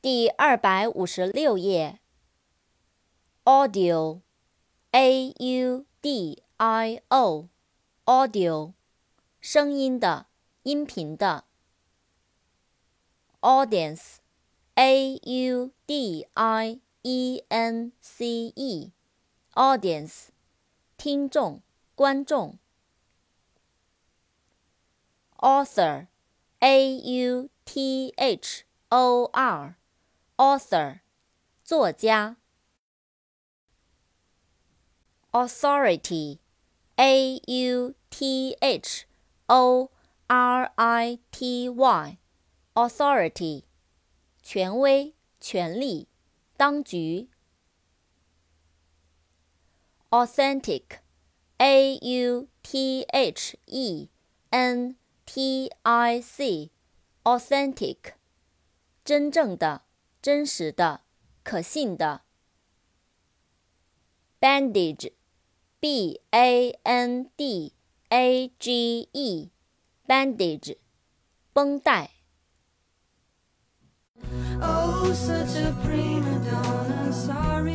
第二百五十六页 audio audio audio 声音的音频的 audience audience audience 听众观众 author，a u t h o r。author，作家。authority，a u t h o r i t y，authority，权威、权力、当局。authentic，a u t h e n t i c，authentic，真正的。真实的，可信的。bandage，b a n d a g e，bandage，绷带。Oh, such a prima donna, sorry.